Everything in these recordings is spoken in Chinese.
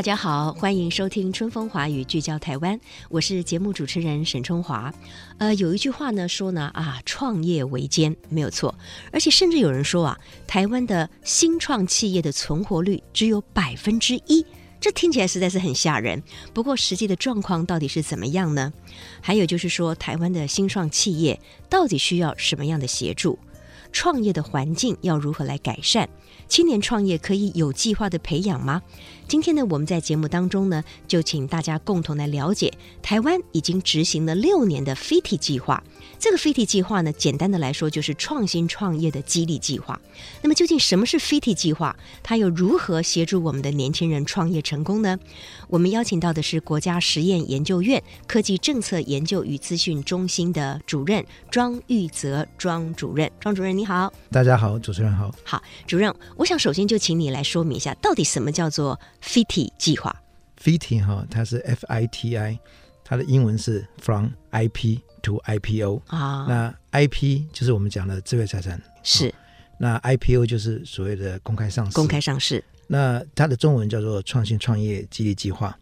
大家好，欢迎收听《春风华语》，聚焦台湾。我是节目主持人沈春华。呃，有一句话呢说呢啊，创业维艰，没有错。而且甚至有人说啊，台湾的新创企业的存活率只有百分之一，这听起来实在是很吓人。不过实际的状况到底是怎么样呢？还有就是说，台湾的新创企业到底需要什么样的协助？创业的环境要如何来改善？青年创业可以有计划的培养吗？今天呢，我们在节目当中呢，就请大家共同来了解台湾已经执行了六年的 FITI 计划。这个 FITI 计划呢，简单的来说就是创新创业的激励计划。那么究竟什么是 FITI 计划？它又如何协助我们的年轻人创业成功呢？我们邀请到的是国家实验研究院科技政策研究与资讯中心的主任庄玉泽庄主任。庄主任你好，大家好，主持人好。好，主任，我想首先就请你来说明一下，到底什么叫做 FITI 计划？FITI 哈，它是 F I T I，它的英文是 From I P to I P O 啊。那 I P 就是我们讲的智慧财产，是。哦、那 I P O 就是所谓的公开上市。公开上市。那它的中文叫做创新创业激励计划。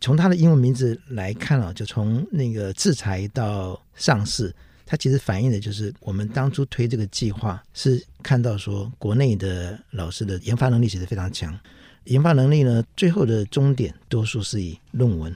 从它的英文名字来看啊，就从那个制裁到上市，它其实反映的就是我们当初推这个计划，是看到说国内的老师的研发能力其实非常强。研发能力呢，最后的终点多数是以论文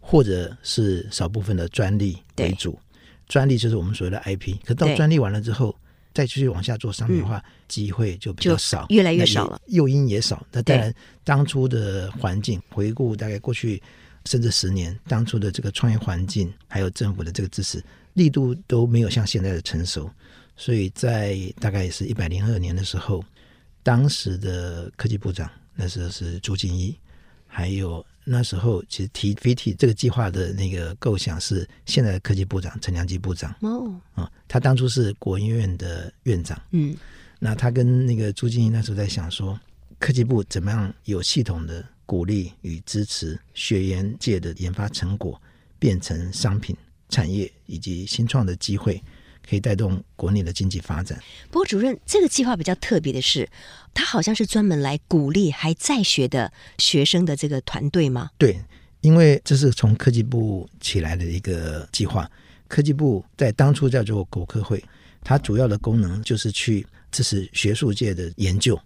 或者是少部分的专利为主。专利就是我们所谓的 IP，可到专利完了之后。再继续往下做商品化，机会就比较少，越来越少了，诱因也少。那当然，当初的环境，回顾大概过去甚至十年，当初的这个创业环境，还有政府的这个支持力度都没有像现在的成熟。所以在大概是一百零二年的时候，当时的科技部长那时候是朱敬一，还有。那时候其实提 FITI 这个计划的那个构想是现在的科技部长陈良基部长哦，啊，他当初是国研院的院长，嗯，那他跟那个朱敬一那时候在想说，科技部怎么样有系统的鼓励与支持学研界的研发成果变成商品产业以及新创的机会。可以带动国内的经济发展。不过，主任，这个计划比较特别的是，它好像是专门来鼓励还在学的学生的这个团队吗？对，因为这是从科技部起来的一个计划。科技部在当初叫做国科会，它主要的功能就是去支持学术界的研究。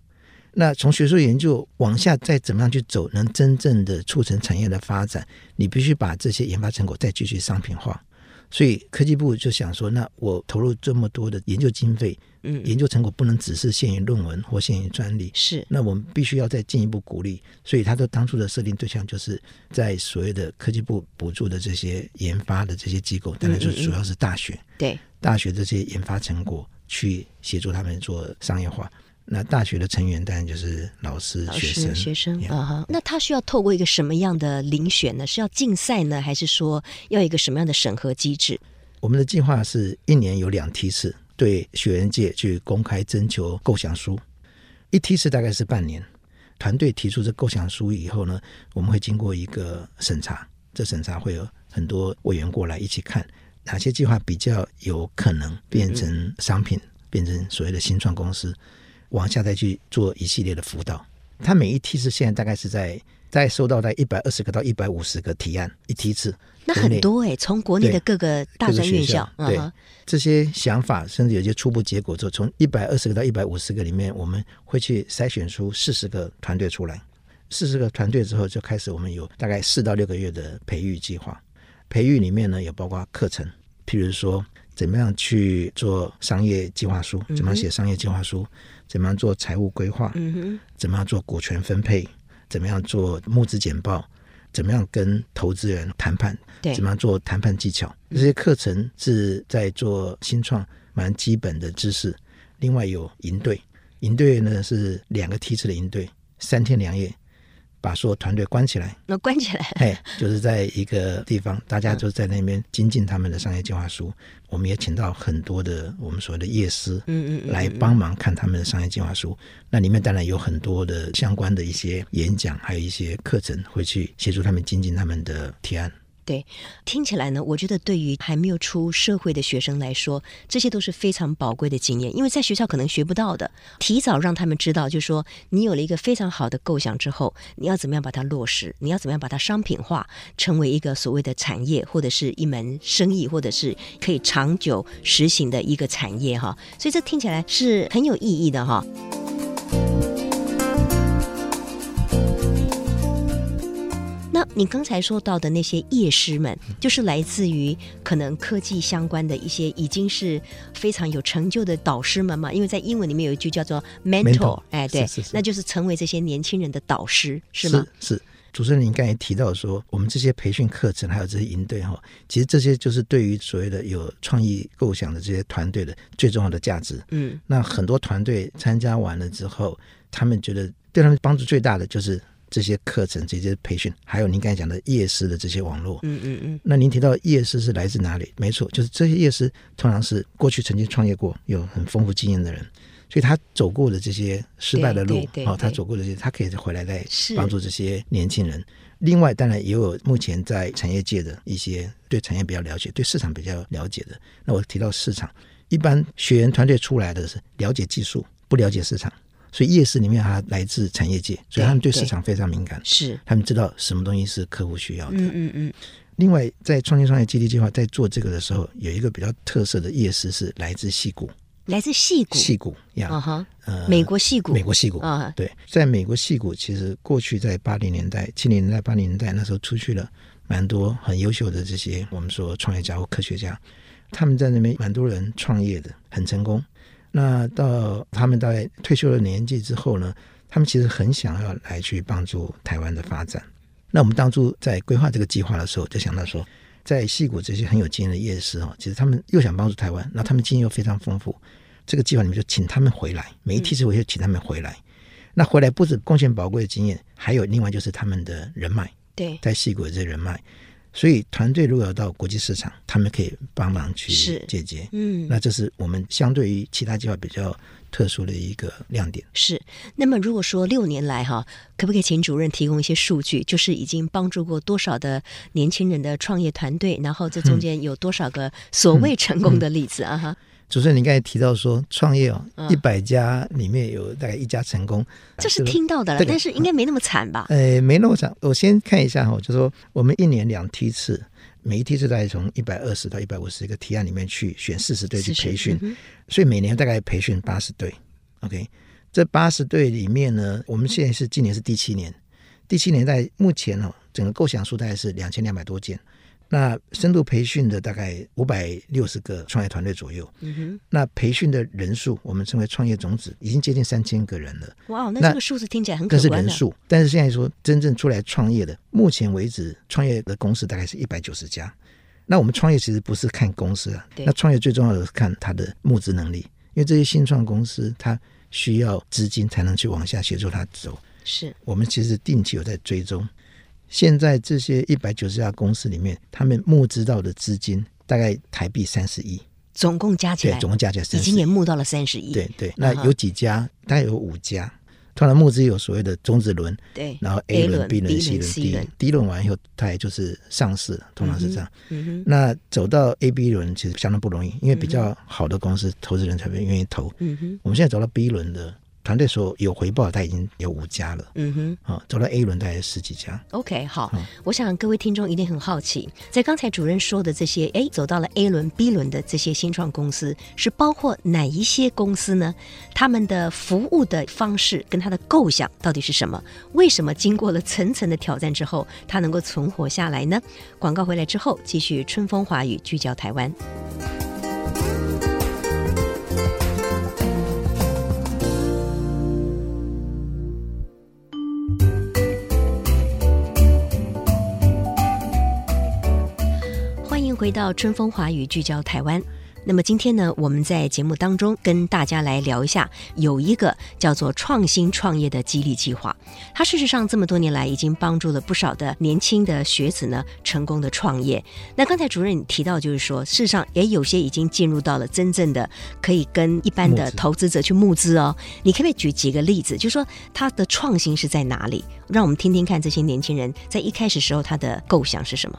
那从学术研究往下再怎么样去走，能真正的促成产业的发展，你必须把这些研发成果再继续商品化。所以科技部就想说，那我投入这么多的研究经费，嗯，研究成果不能只是限于论文或限于专利，是，那我们必须要再进一步鼓励。所以他的当初的设定对象就是在所谓的科技部补助的这些研发的这些机构，当然就主要是大学，对，大学这些研发成果去协助他们做商业化。那大学的成员当然就是老师、学生、学生啊。那他需要透过一个什么样的遴选呢？是要竞赛呢，还是说要一个什么样的审核机制？我们的计划是一年有两梯次，对学员界去公开征求构想书。一梯次大概是半年，团队提出这构想书以后呢，我们会经过一个审查，这审查会有很多委员过来一起看哪些计划比较有可能变成商品，嗯、变成所谓的新创公司。往下再去做一系列的辅导，他每一梯次现在大概是在在收到在一百二十个到一百五十个提案一梯次，那很多哎、欸，从国内的各个大专院校，对、uh. 这些想法，甚至有些初步结果之后，从一百二十个到一百五十个里面，我们会去筛选出四十个团队出来，四十个团队之后就开始我们有大概四到六个月的培育计划，培育里面呢也包括课程，譬如说怎么样去做商业计划书，怎么样写商业计划书。嗯怎么样做财务规划？怎么样做股权分配？怎么样做募资简报？怎么样跟投资人谈判？对，怎么样做谈判技巧？这些课程是在做新创蛮基本的知识。另外有营队，营队呢是两个梯次的营队，三天两夜，把所有团队关起来，那关起来，哎，就是在一个地方，大家就在那边精进他们的商业计划书。我们也请到很多的我们所谓的业师，嗯嗯，来帮忙看他们的商业计划书。那里面当然有很多的相关的一些演讲，还有一些课程，会去协助他们精进他们的提案。对，听起来呢，我觉得对于还没有出社会的学生来说，这些都是非常宝贵的经验，因为在学校可能学不到的，提早让他们知道，就是说你有了一个非常好的构想之后，你要怎么样把它落实，你要怎么样把它商品化，成为一个所谓的产业，或者是一门生意，或者是可以长久实行的一个产业哈。所以这听起来是很有意义的哈。那你刚才说到的那些业师们，就是来自于可能科技相关的一些已经是非常有成就的导师们嘛？因为在英文里面有一句叫做 mentor，哎，对，是是是，那就是成为这些年轻人的导师，是吗？是，是。主持人，您刚才提到说，我们这些培训课程还有这些营队哈，其实这些就是对于所谓的有创意构想的这些团队的最重要的价值。嗯，那很多团队参加完了之后，他们觉得对他们帮助最大的就是。这些课程、这些培训，还有您刚才讲的夜市的这些网络，嗯嗯嗯。那您提到夜市是来自哪里？没错，就是这些夜市通常是过去曾经创业过、有很丰富经验的人，所以他走过的这些失败的路，哦，他走过的这些，他可以回来再帮助这些年轻人。另外，当然也有目前在产业界的一些对产业比较了解、对市场比较了解的。那我提到市场，一般学员团队出来的是了解技术，不了解市场。所以夜市里面它来自产业界，所以他们对市场非常敏感，是。他们知道什么东西是客户需要的。嗯嗯嗯。另外，在创新创业基地计划在做这个的时候，有一个比较特色的夜市是来自戏谷，来自戏谷，戏谷呀，啊哈，呃，美国戏谷，美国戏谷啊，对，在美国戏谷，其实过去在八零年代、七零年代、八零年代那时候出去了蛮多很优秀的这些我们说创业家或科学家，他们在那边蛮多人创业的，很成功。那到他们大概退休的年纪之后呢，他们其实很想要来去帮助台湾的发展。那我们当初在规划这个计划的时候，就想到说，在戏谷这些很有经验的夜市哦，其实他们又想帮助台湾，那他们经验又非常丰富，这个计划里面就请他们回来，每一梯次我就请他们回来。嗯、那回来不止贡献宝贵的经验，还有另外就是他们的人脉，对，在戏谷的这些人脉。所以团队如果要到国际市场，他们可以帮忙去解决。嗯，那这是我们相对于其他计划比较特殊的一个亮点。是。那么如果说六年来哈，可不可以请主任提供一些数据？就是已经帮助过多少的年轻人的创业团队，然后这中间有多少个所谓成功的例子啊？哈、嗯。嗯主持人，你刚才提到说创业哦，一百家里面有大概一家成功，这是听到的了，但是应该没那么惨吧？呃，没那么惨。我先看一下哈，就说我们一年两梯次，每一梯次大概从一百二十到一百五十个提案里面去选四十对去培训，嗯、所以每年大概培训八十对。OK，这八十对里面呢，我们现在是今年是第七年，第七年在目前哦，整个构想数大概是两千两百多件。那深度培训的大概五百六十个创业团队左右，嗯哼，那培训的人数，我们称为创业种子，已经接近三千个人了。哇，那这个数字听起来很可观。这是人数，但是现在说真正出来创业的，目前为止创业的公司大概是一百九十家。那我们创业其实不是看公司啊，那创业最重要的是看它的募资能力，因为这些新创公司它需要资金才能去往下协助它走。是我们其实定期有在追踪。现在这些一百九十家公司里面，他们募资到的资金大概台币三十亿，总共加起来，对，总共加起来已经也募到了三十亿。对对，那有几家？大概有五家。通常募资有所谓的中子轮，对，然后 A 轮、B 轮、C 轮、D 轮。D 轮完以后，它也就是上市，通常是这样。那走到 A、B 轮其实相当不容易，因为比较好的公司，投资人才会愿意投。我们现在走到 B 轮的。团队说有回报，他已经有五家了。嗯哼，啊，走到 A 轮大概十几家。OK，好，嗯、我想各位听众一定很好奇，在刚才主任说的这些，哎，走到了 A 轮、B 轮的这些新创公司，是包括哪一些公司呢？他们的服务的方式跟他的构想到底是什么？为什么经过了层层的挑战之后，他能够存活下来呢？广告回来之后，继续春风华语，聚焦台湾。回到春风华语，聚焦台湾。那么今天呢，我们在节目当中跟大家来聊一下，有一个叫做创新创业的激励计划。它事实上这么多年来已经帮助了不少的年轻的学子呢，成功的创业。那刚才主任提到，就是说，事实上也有些已经进入到了真正的可以跟一般的投资者去募资哦。你可不可以举几个例子，就是说它的创新是在哪里？让我们听听看这些年轻人在一开始时候他的构想是什么？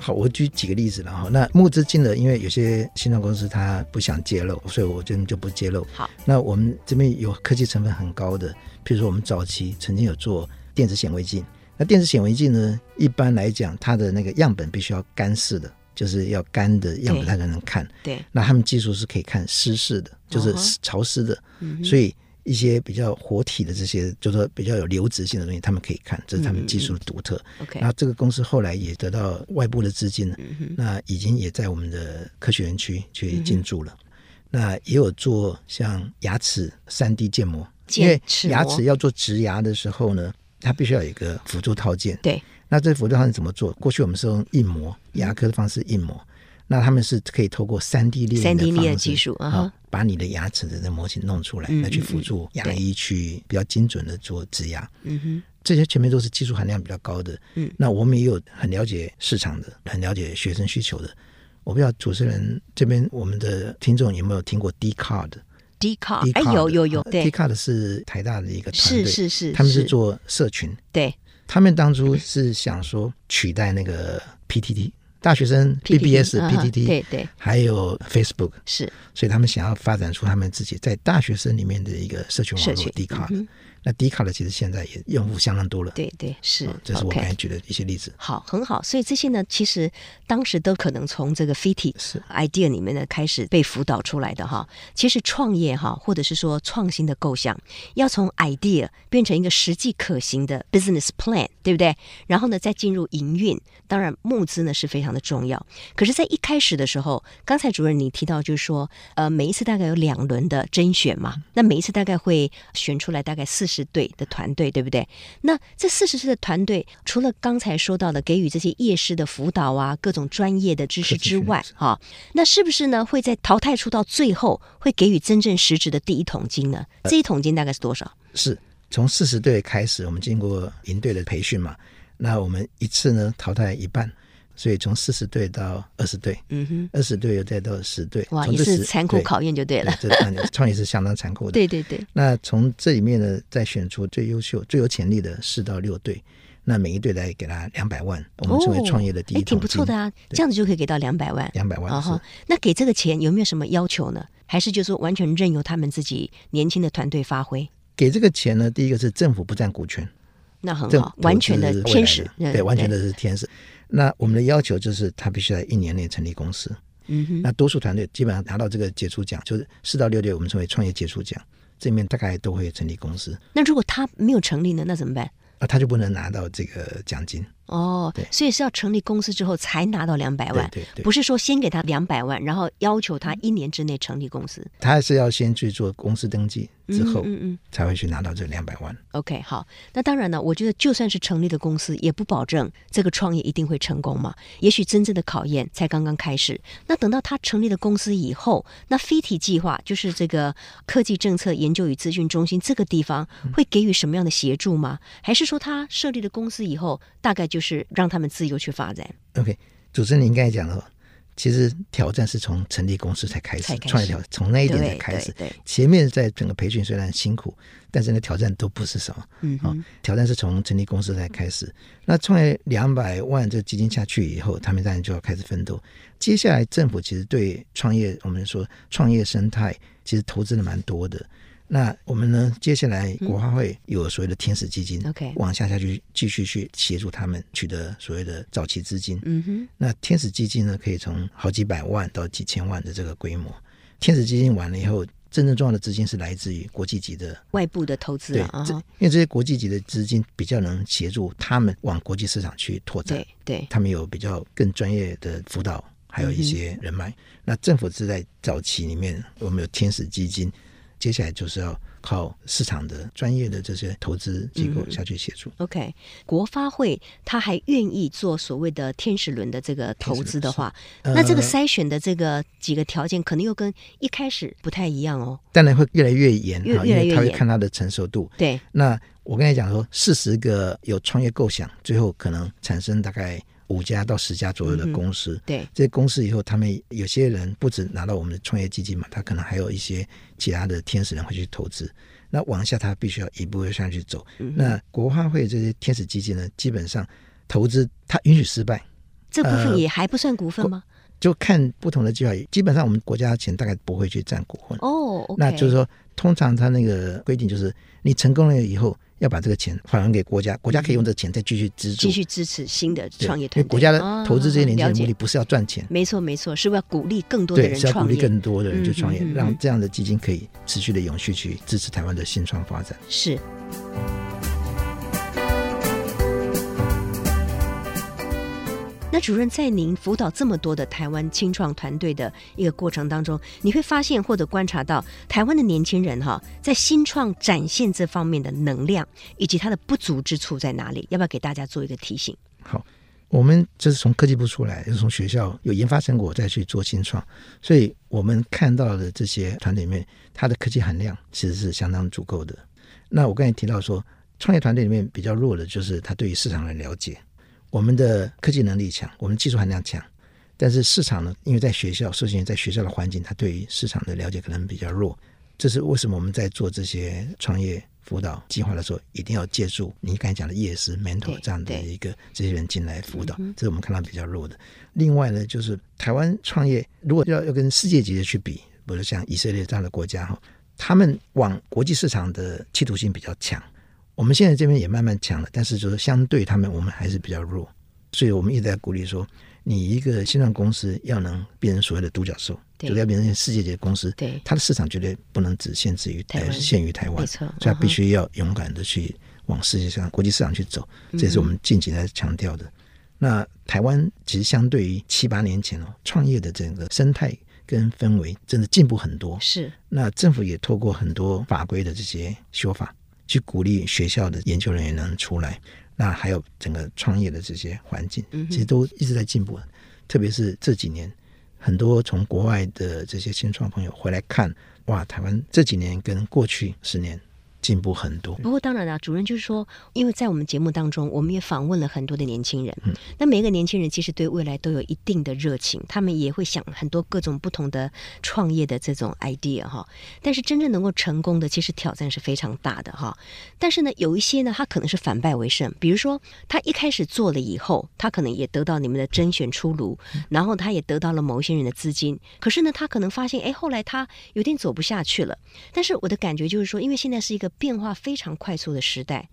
好，我举几个例子了哈。那募资金额，因为有些新创公司它不想揭露，所以我这边就不揭露。好，那我们这边有科技成分很高的，譬如说我们早期曾经有做电子显微镜。那电子显微镜呢，一般来讲，它的那个样本必须要干式的，就是要干的样本它才能看。对。那他们技术是可以看湿式的，就是潮湿的。嗯。所以。一些比较活体的这些，就是说比较有流质性的东西，他们可以看，这是他们技术的独特。嗯嗯 okay. 然后这个公司后来也得到外部的资金那已经也在我们的科学园区去进驻了、嗯。那也有做像牙齿三 D 建模，因为牙齿要做植牙的时候呢，它必须要有一个辅助套件。对，那这辅助套件怎么做？过去我们是用印模，牙科的方式印模。嗯那他们是可以透过三 D 列印的方式技术啊、哦，把你的牙齿的模型弄出来，来、嗯、去辅助牙医去比较精准的做植牙。嗯哼，这些前面都是技术含量比较高的。嗯，那我们也有很了解市场的，很了解学生需求的。我不知道主持人这边我们的听众有没有听过 D Card？D Card，哎，有有有，对，D Card 是台大的一个团队，是是是，他们是做社群。对，他们当初是想说取代那个 PTT。大学生 BBS、PTT、对对，还有 Facebook，是，所以他们想要发展出他们自己在大学生里面的一个社群网络 Dcard。那 Dcard 的其实现在也用户相当多了，对对是、嗯，这是我刚才举的一些例子。Okay. 好，很好，所以这些呢，其实当时都可能从这个 FIT 是 idea 里面呢开始被辅导出来的哈。其实创业哈，或者是说创新的构想，要从 idea 变成一个实际可行的 business plan，对不对？然后呢，再进入营运，当然募资呢是非常的重要。可是，在一开始的时候，刚才主任你提到就是说，呃，每一次大概有两轮的甄选嘛，那每一次大概会选出来大概四十队的团队，对不对？那这四十岁的团队，除了刚才说到的给予这些夜师的辅导啊，各种专业的知识之外，哈、哦，那是不是呢？会在淘汰出到最后，会给予真正实质的第一桶金呢？这一桶金大概是多少？是从四十队开始，我们经过营队的培训嘛，那我们一次呢淘汰一半。所以从四十队到二十队，嗯哼，二十队又再到十队，哇，也是残酷考验就对了。对，这创业是相当残酷的。对对对。那从这里面呢，再选出最优秀、最有潜力的四到六队，那每一队来给他两百万，我们称为创业的第一。挺不错的啊，这样子就可以给到两百万。两百万。哦，那给这个钱有没有什么要求呢？还是就是说完全任由他们自己年轻的团队发挥？给这个钱呢，第一个是政府不占股权，那很好，完全的天使，对，完全的是天使。那我们的要求就是，他必须在一年内成立公司。嗯哼。那多数团队基本上拿到这个杰出奖，就是四到六月，我们称为创业杰出奖，这里面大概都会成立公司。那如果他没有成立呢？那怎么办？啊，他就不能拿到这个奖金。哦，对，所以是要成立公司之后才拿到两百万，对对对，不是说先给他两百万，然后要求他一年之内成立公司。他还是要先去做公司登记之后，嗯嗯，才会去拿到这两百万。OK，好，那当然呢，我觉得就算是成立的公司，也不保证这个创业一定会成功嘛。也许真正的考验才刚刚开始。那等到他成立了公司以后，那飞体计划就是这个科技政策研究与咨询中心这个地方会给予什么样的协助吗？还是说他设立了公司以后，大概就就是让他们自由去发展。OK，主持人，您刚才讲了，其实挑战是从成立公司才开始，创业挑战从那一点才开始。前面在整个培训虽然辛苦，但是呢挑战都不是什么。嗯，好，挑战是从成立公司才开始。那创业两百万这基金下去以后，他们当然就要开始奋斗。接下来政府其实对创业，我们说创业生态其实投资的蛮多的。那我们呢？接下来国发会有所谓的天使基金往下下去继续去协助他们取得所谓的早期资金。嗯哼。那天使基金呢，可以从好几百万到几千万的这个规模。天使基金完了以后，真正重要的资金是来自于国际级的外部的投资、啊。对，因为这些国际级的资金比较能协助他们往国际市场去拓展。对，对他们有比较更专业的辅导，还有一些人脉、嗯。那政府是在早期里面，我们有天使基金。接下来就是要靠市场的专业的这些投资机构下去协助。嗯、OK，国发会他还愿意做所谓的天使轮的这个投资的话，那这个筛选的这个几个条件，可能又跟一开始不太一样哦。当然会越来越严，越越来越严，他会看他的成熟度。对，那我刚才讲说，四十个有创业构想，最后可能产生大概。五家到十家左右的公司，嗯、对这些公司以后，他们有些人不止拿到我们的创业基金嘛，他可能还有一些其他的天使人会去投资。那往下，他必须要一步步上去走。嗯、那国发会这些天使基金呢，基本上投资它允许失败，这部分也还不算股份吗？呃、就看不同的计划，基本上我们国家的钱大概不会去占股份。哦那就是说，通常他那个规定就是，你成功了以后。要把这个钱返还给国家，国家可以用这个钱再继续资助，继续支持新的创业团队。因为国家的投资这些年轻人的目的不是要赚钱，没错没错，是要鼓励更多的人创业，是要鼓励更多的人去创业，嗯嗯嗯嗯，让这样的基金可以持续的永续去支持台湾的新创发展。是。那主任，在您辅导这么多的台湾青创团队的一个过程当中，你会发现或者观察到台湾的年轻人哈，在新创展现这方面的能量，以及它的不足之处在哪里？要不要给大家做一个提醒？好，我们这是从科技部出来，就是从学校有研发成果再去做新创，所以我们看到的这些团队里面，它的科技含量其实是相当足够的。那我刚才提到说，创业团队里面比较弱的就是他对于市场的了解。我们的科技能力强，我们技术含量强，但是市场呢？因为在学校，首先在学校的环境，他对于市场的了解可能比较弱。这是为什么我们在做这些创业辅导计划的时候，一定要借助你刚才讲的业师、mentor 这样的一个这些人进来辅导，这是我们看到比较弱的。另外呢，就是台湾创业如果要要跟世界级的去比，比如像以色列这样的国家哈，他们往国际市场的企图性比较强。我们现在这边也慢慢强了，但是就是相对他们，我们还是比较弱，所以我们一直在鼓励说，你一个新创公司要能变成所谓的独角兽，就要变成世界级的公司，对，它的市场绝对不能只限制于台湾，限于台湾，所以它必须要勇敢的去往世界上国际市场去走，这也是我们近几年在强调的。嗯、那台湾其实相对于七八年前哦，创业的整个生态跟氛围真的进步很多，是。那政府也透过很多法规的这些修法。去鼓励学校的研究人员能出来，那还有整个创业的这些环境，其实都一直在进步。特别是这几年，很多从国外的这些新创朋友回来看，哇，台湾这几年跟过去十年。进步很多。不过当然了，主任就是说，因为在我们节目当中，我们也访问了很多的年轻人。嗯，那每一个年轻人其实对未来都有一定的热情，他们也会想很多各种不同的创业的这种 idea 哈。但是真正能够成功的，其实挑战是非常大的哈。但是呢，有一些呢，他可能是反败为胜。比如说，他一开始做了以后，他可能也得到你们的甄选出炉，然后他也得到了某一些人的资金。可是呢，他可能发现，哎，后来他有点走不下去了。但是我的感觉就是说，因为现在是一个。变化非常快速的时代，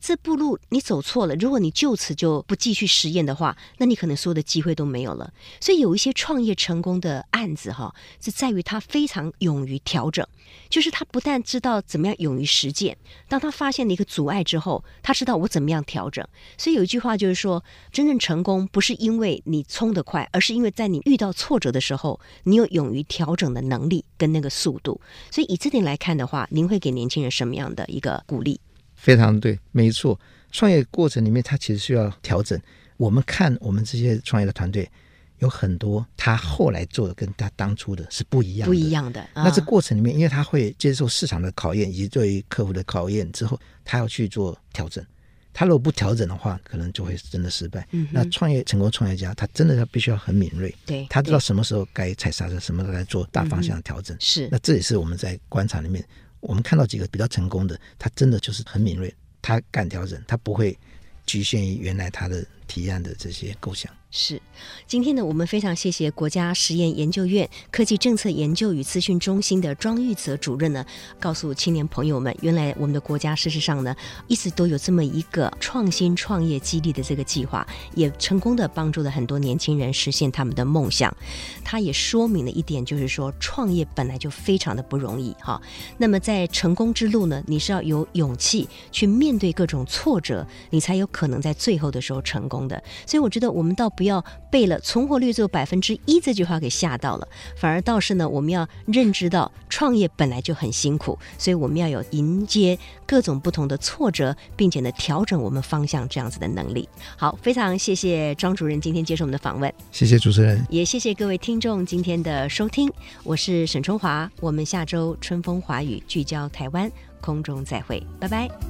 这步路你走错了。如果你就此就不继续实验的话，那你可能所有的机会都没有了。所以有一些创业成功的案子，哈，是在于他非常勇于调整，就是他不但知道怎么样勇于实践，当他发现了一个阻碍之后，他知道我怎么样调整。所以有一句话就是说，真正成功不是因为你冲得快，而是因为在你遇到挫折的时候，你有勇于调整的能力跟那个速度。所以以这点来看的话，您会给年轻人什么样的一个鼓励，非常对，没错。创业过程里面，他其实需要调整。我们看我们这些创业的团队，有很多他后来做的跟他当初的是不一样的，不一样的。那这过程里面，因为他会接受市场的考验以及对于客户的考验之后，他要去做调整。他如果不调整的话，可能就会真的失败。嗯、那创业成功创业家，他真的要必须要很敏锐，对，他知道什么时候该踩刹车，什么时候该做大方向的调整。嗯、是，那这也是我们在观察里面。我们看到几个比较成功的，他真的就是很敏锐，他敢调整，他不会局限于原来他的提案的这些构想。是，今天呢，我们非常谢谢国家实验研究院科技政策研究与资讯中心的庄玉泽主任呢，告诉青年朋友们，原来我们的国家事实上呢，一直都有这么一个创新创业激励的这个计划，也成功的帮助了很多年轻人实现他们的梦想。他也说明了一点，就是说创业本来就非常的不容易哈。那么在成功之路呢，你是要有勇气去面对各种挫折，你才有可能在最后的时候成功的。所以我觉得我们到。不要背了“存活率只有百分之一”这句话给吓到了，反而倒是呢，我们要认知到创业本来就很辛苦，所以我们要有迎接各种不同的挫折，并且呢调整我们方向这样子的能力。好，非常谢谢庄主任今天接受我们的访问，谢谢主持人，也谢谢各位听众今天的收听，我是沈春华，我们下周春风华语聚焦台湾，空中再会，拜拜。